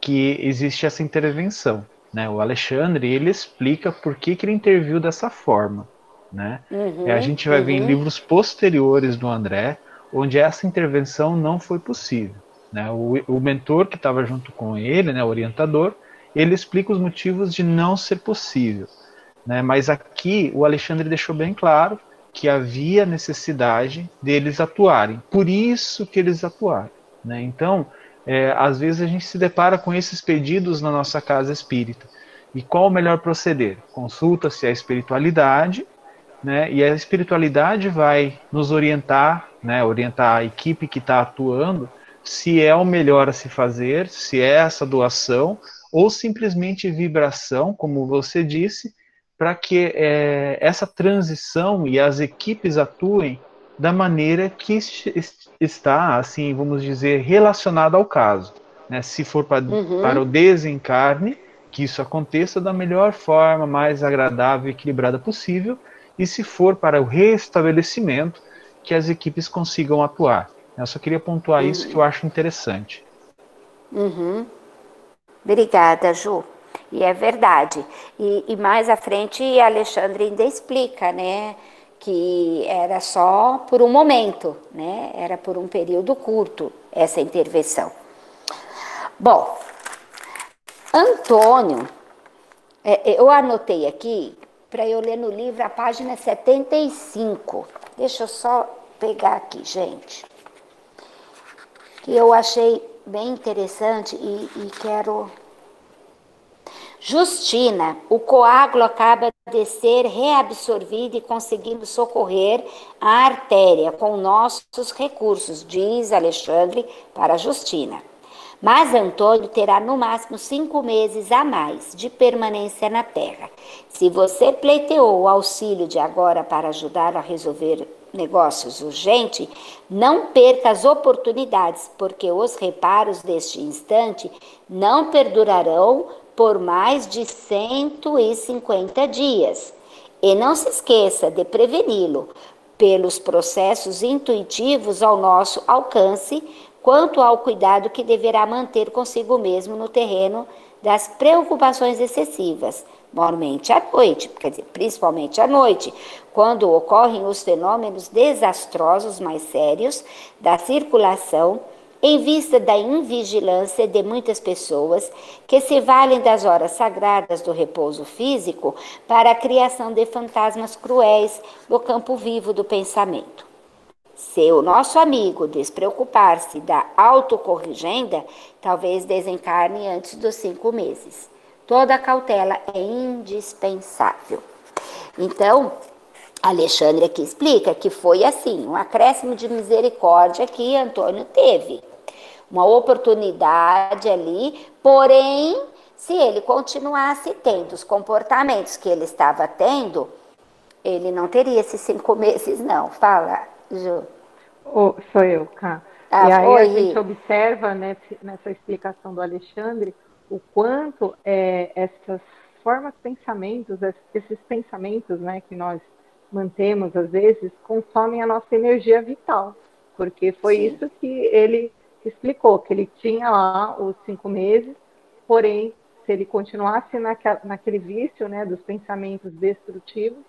que existe essa intervenção. Né? O Alexandre ele explica por que, que ele interviu dessa forma. Né? Uhum, a gente vai uhum. ver em uhum. livros posteriores do André onde essa intervenção não foi possível. Né? O, o mentor que estava junto com ele, né, o orientador, ele explica os motivos de não ser possível. Né? Mas aqui o Alexandre deixou bem claro que havia necessidade deles atuarem. Por isso que eles atuaram. Né? Então, é, às vezes a gente se depara com esses pedidos na nossa casa espírita. E qual o melhor proceder? Consulta-se a espiritualidade, né? e a espiritualidade vai nos orientar, né? orientar a equipe que está atuando, se é o melhor a se fazer, se é essa doação, ou simplesmente vibração, como você disse, para que é, essa transição e as equipes atuem da maneira que está, assim, vamos dizer, relacionada ao caso. Né? Se for para, uhum. para o desencarne, que isso aconteça da melhor forma, mais agradável e equilibrada possível, e se for para o restabelecimento, que as equipes consigam atuar. Eu só queria pontuar uhum. isso que eu acho interessante. Uhum. Obrigada, Ju. E é verdade. E, e mais à frente, Alexandre ainda explica, né? que era só por um momento, né? Era por um período curto essa intervenção. Bom, Antônio, é, é eu anotei aqui para eu ler no livro a página 75. Deixa eu só pegar aqui, gente. Que eu achei bem interessante e, e quero. Justina, o coágulo acaba de ser reabsorvido e conseguindo socorrer a artéria com nossos recursos, diz Alexandre para Justina. Mas Antônio terá no máximo cinco meses a mais de permanência na Terra. Se você pleiteou o auxílio de agora para ajudar a resolver negócios urgente, não perca as oportunidades, porque os reparos deste instante não perdurarão por mais de 150 dias. E não se esqueça de preveni-lo pelos processos intuitivos ao nosso alcance, quanto ao cuidado que deverá manter consigo mesmo no terreno das preocupações excessivas, normalmente à noite, quer dizer, principalmente à noite, quando ocorrem os fenômenos desastrosos mais sérios da circulação, em vista da invigilância de muitas pessoas que se valem das horas sagradas do repouso físico para a criação de fantasmas cruéis no campo vivo do pensamento. Se o nosso amigo despreocupar-se da autocorrigenda, talvez desencarne antes dos cinco meses. Toda cautela é indispensável. Então, Alexandre aqui explica que foi assim, um acréscimo de misericórdia que Antônio teve. Uma oportunidade ali, porém, se ele continuasse tendo os comportamentos que ele estava tendo, ele não teria esses cinco meses, não. Fala, Ju. Oh, sou eu, Cá. Ah, e aí a gente observa nesse, nessa explicação do Alexandre o quanto é, essas formas, pensamentos, esses pensamentos né, que nós mantemos às vezes, consomem a nossa energia vital. Porque foi Sim. isso que ele explicou, que ele tinha lá os cinco meses, porém, se ele continuasse naquela, naquele vício né, dos pensamentos destrutivos,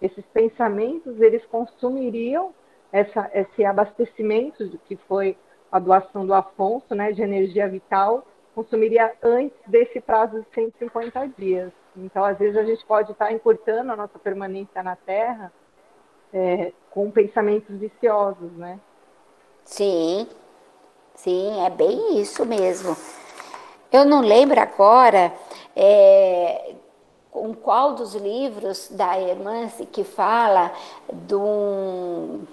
esses pensamentos eles consumiriam essa, esse abastecimento que foi a doação do Afonso, né, de energia vital, consumiria antes desse prazo de 150 dias. Então, às vezes, a gente pode estar encurtando a nossa permanência na Terra é, com pensamentos viciosos, né? Sim, sim, é bem isso mesmo. Eu não lembro agora é, com qual dos livros da irmã que fala de um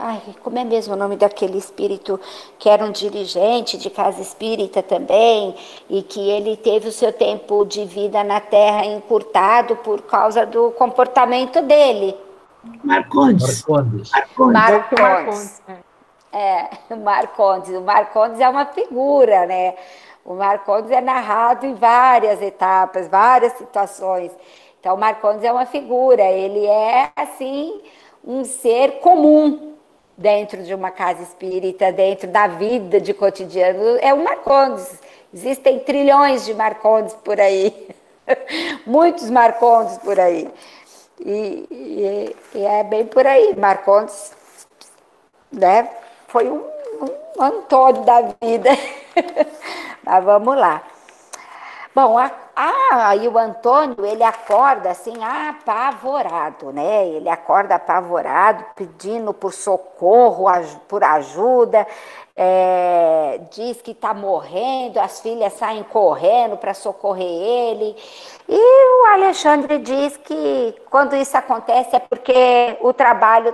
Ai, como é mesmo o nome daquele espírito que era um dirigente de casa espírita também e que ele teve o seu tempo de vida na Terra encurtado por causa do comportamento dele? Marcondes. Marcondes. Marcondes. Marcondes. É, Marcondes. O Marcondes é uma figura, né? O Marcondes é narrado em várias etapas, várias situações. Então, o Marcondes é uma figura, ele é, assim, um ser comum dentro de uma casa espírita, dentro da vida de cotidiano. É o Marcondes. Existem trilhões de Marcondes por aí, <laughs> muitos Marcondes por aí. E, e, e, é bem por aí. Marcondes né, foi um, um Antônio da vida. <laughs> Mas vamos lá. Bom, a, a, e o Antônio, ele acorda assim, apavorado, né? Ele acorda apavorado, pedindo por socorro, por ajuda, é, diz que está morrendo, as filhas saem correndo para socorrer ele. E o Alexandre diz que quando isso acontece é porque o trabalho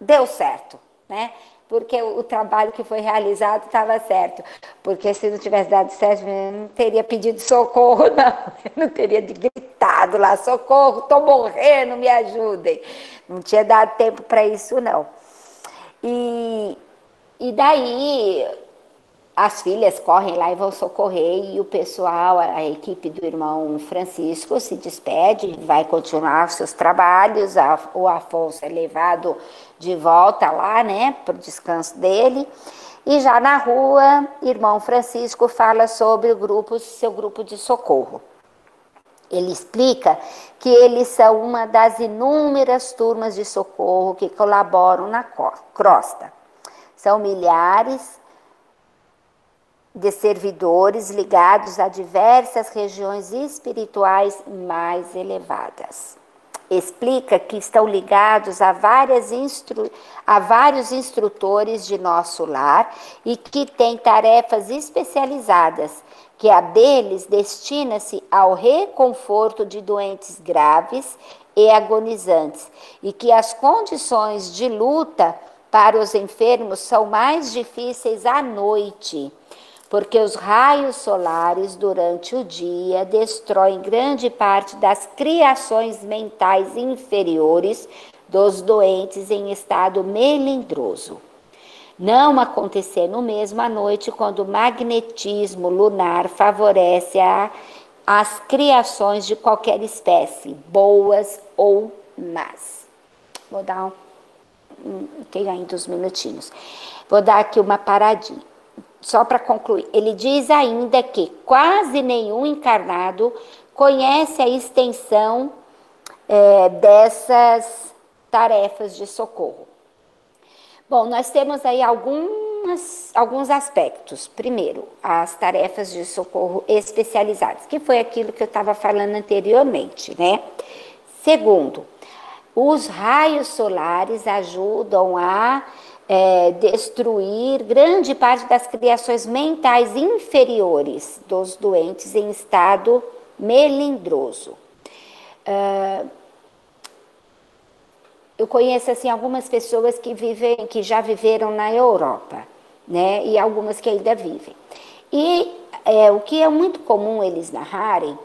deu certo, né? Porque o trabalho que foi realizado estava certo. Porque se não tivesse dado certo, eu não teria pedido socorro, <laughs> não. Eu não teria gritado lá, socorro, estou morrendo, me ajudem. Não tinha dado tempo para isso, não. E, e daí as filhas correm lá e vão socorrer, e o pessoal, a equipe do irmão Francisco se despede, vai continuar seus trabalhos, o Afonso é levado de volta lá, né, para o descanso dele, e já na rua, irmão Francisco fala sobre o grupo, seu grupo de socorro. Ele explica que eles são uma das inúmeras turmas de socorro que colaboram na crosta. São milhares de servidores ligados a diversas regiões espirituais mais elevadas. Explica que estão ligados a, várias instru... a vários instrutores de nosso lar e que têm tarefas especializadas, que a deles destina-se ao reconforto de doentes graves e agonizantes, e que as condições de luta para os enfermos são mais difíceis à noite porque os raios solares durante o dia destroem grande parte das criações mentais inferiores dos doentes em estado melindroso. Não acontecer no mesmo à noite quando o magnetismo lunar favorece a, as criações de qualquer espécie, boas ou más. Vou dar um, tem ainda uns minutinhos. Vou dar aqui uma paradinha só para concluir, ele diz ainda que quase nenhum encarnado conhece a extensão é, dessas tarefas de socorro. Bom, nós temos aí algumas, alguns aspectos. Primeiro, as tarefas de socorro especializadas, que foi aquilo que eu estava falando anteriormente, né? Segundo, os raios solares ajudam a é, destruir grande parte das criações mentais inferiores dos doentes em estado melindroso. Uh, eu conheço assim algumas pessoas que vivem, que já viveram na Europa, né, e algumas que ainda vivem. E é, o que é muito comum eles narrarem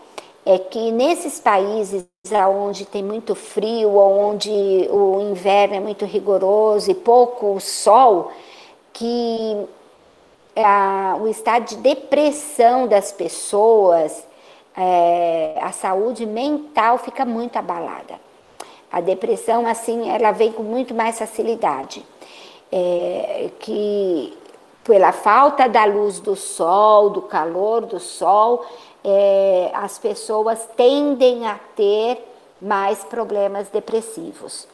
é que nesses países onde tem muito frio, onde o inverno é muito rigoroso e pouco sol, que a, o estado de depressão das pessoas, é, a saúde mental fica muito abalada. A depressão, assim, ela vem com muito mais facilidade. É, que pela falta da luz do sol, do calor do sol, é, as pessoas tendem a ter mais problemas depressivos.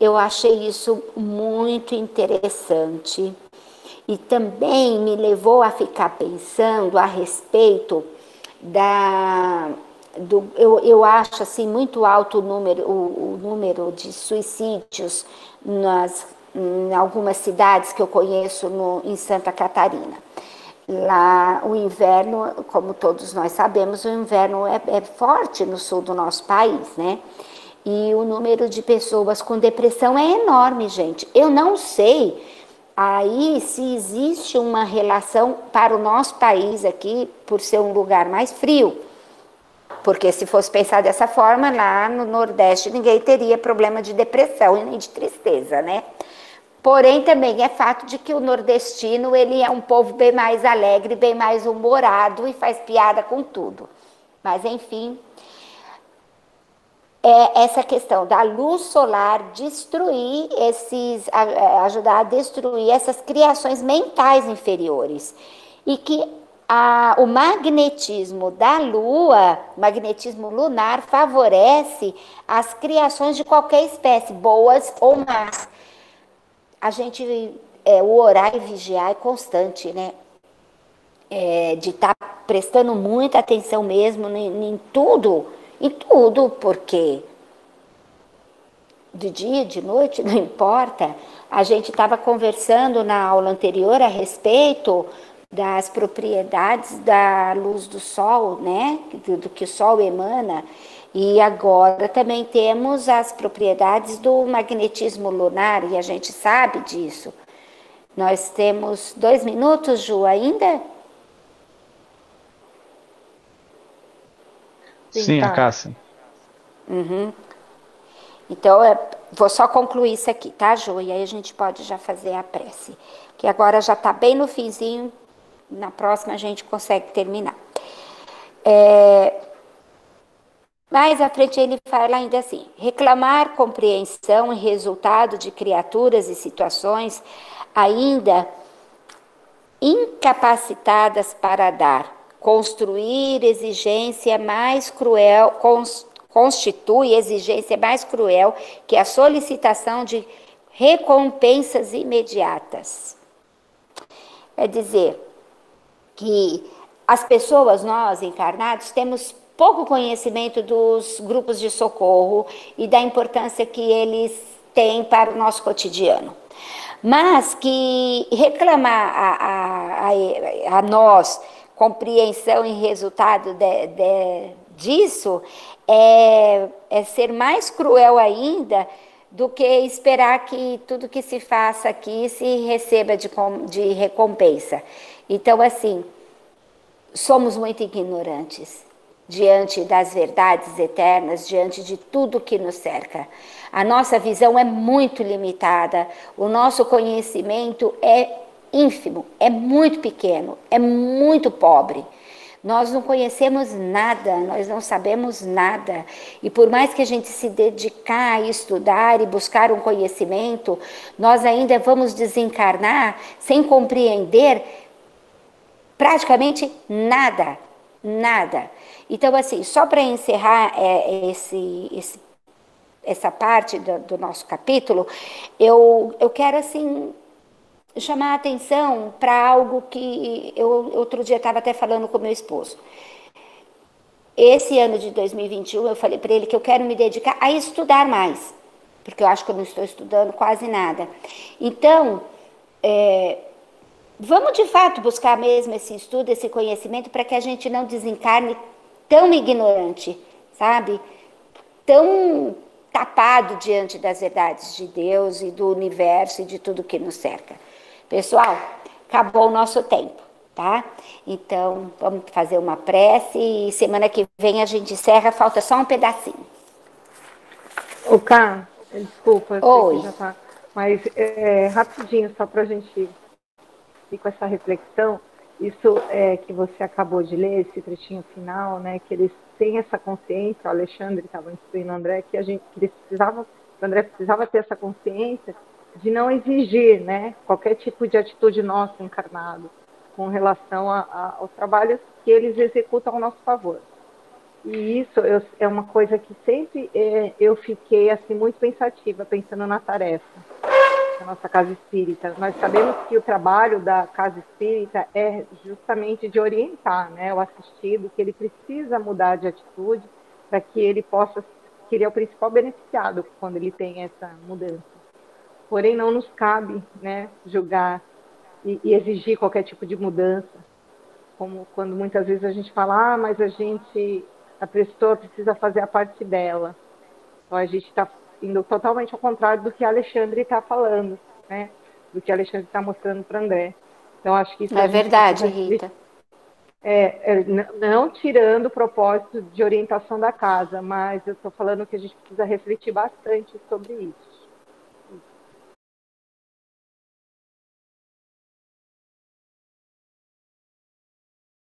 Eu achei isso muito interessante e também me levou a ficar pensando a respeito da. Do, eu, eu acho assim muito alto o número, o, o número de suicídios nas, em algumas cidades que eu conheço no, em Santa Catarina. Lá, o inverno, como todos nós sabemos, o inverno é, é forte no sul do nosso país, né? E o número de pessoas com depressão é enorme, gente. Eu não sei aí se existe uma relação para o nosso país aqui, por ser um lugar mais frio. Porque se fosse pensar dessa forma, lá no Nordeste ninguém teria problema de depressão e de tristeza, né? Porém, também é fato de que o nordestino ele é um povo bem mais alegre, bem mais humorado e faz piada com tudo. Mas, enfim, é essa questão da luz solar destruir esses, ajudar a destruir essas criações mentais inferiores. E que a, o magnetismo da Lua, magnetismo lunar, favorece as criações de qualquer espécie, boas ou más. A gente, é, o orar e vigiar é constante, né? É, de estar tá prestando muita atenção mesmo em, em tudo em tudo, porque de dia, de noite, <laughs> não importa. A gente estava conversando na aula anterior a respeito das propriedades da luz do sol, né? Do, do, que o sol emana. E agora também temos as propriedades do magnetismo lunar, e a gente sabe disso. Nós temos dois minutos, Ju, ainda? Sim, tá. Cássia. Uhum. Então, é, vou só concluir isso aqui, tá, Ju? E aí a gente pode já fazer a prece. Que agora já está bem no finzinho, na próxima a gente consegue terminar. É, mais à frente ele fala ainda assim: reclamar compreensão e resultado de criaturas e situações ainda incapacitadas para dar construir exigência mais cruel, constitui exigência mais cruel que a solicitação de recompensas imediatas. É dizer, que as pessoas, nós encarnados, temos pouco conhecimento dos grupos de socorro e da importância que eles têm para o nosso cotidiano. Mas que reclamar a, a, a, a nós compreensão e resultado de, de, disso é, é ser mais cruel ainda do que esperar que tudo que se faça aqui se receba de, de recompensa. Então, assim, somos muito ignorantes diante das verdades eternas, diante de tudo que nos cerca. A nossa visão é muito limitada, o nosso conhecimento é ínfimo, é muito pequeno, é muito pobre. Nós não conhecemos nada, nós não sabemos nada. E por mais que a gente se dedicar a estudar e buscar um conhecimento, nós ainda vamos desencarnar sem compreender praticamente nada, nada. Então, assim, só para encerrar é, esse, esse, essa parte do, do nosso capítulo, eu, eu quero, assim, chamar a atenção para algo que eu outro dia estava até falando com meu esposo. Esse ano de 2021 eu falei para ele que eu quero me dedicar a estudar mais, porque eu acho que eu não estou estudando quase nada. Então, é, vamos de fato buscar mesmo esse estudo, esse conhecimento, para que a gente não desencarne tão ignorante, sabe? Tão tapado diante das verdades de Deus e do universo e de tudo que nos cerca. Pessoal, acabou o nosso tempo, tá? Então, vamos fazer uma prece e semana que vem a gente encerra, falta só um pedacinho. O Cá, desculpa, Oi. já tá, mas é, rapidinho, só para a gente ir com essa reflexão, isso é, que você acabou de ler, esse trechinho final, né, que eles têm essa consciência, o Alexandre estava instruindo o André, que a gente que eles o André precisava ter essa consciência de não exigir né, qualquer tipo de atitude nossa encarnado com relação a, a, aos trabalhos que eles executam ao nosso favor. E isso eu, é uma coisa que sempre é, eu fiquei assim muito pensativa, pensando na tarefa da nossa casa espírita. Nós sabemos que o trabalho da casa espírita é justamente de orientar né, o assistido, que ele precisa mudar de atitude para que ele possa, que ele é o principal beneficiado quando ele tem essa mudança porém não nos cabe né, julgar e, e, exigir qualquer tipo de mudança, como quando muitas vezes a gente fala, ah, mas a gente, a pessoa precisa fazer a parte dela. Então a gente está indo totalmente ao contrário do que Alexandre está falando, né? Do que Alexandre está mostrando para André. Então acho que isso é verdade, Rita. É, é, não tirando o propósito de orientação da casa, mas eu estou falando que a gente precisa refletir bastante sobre isso.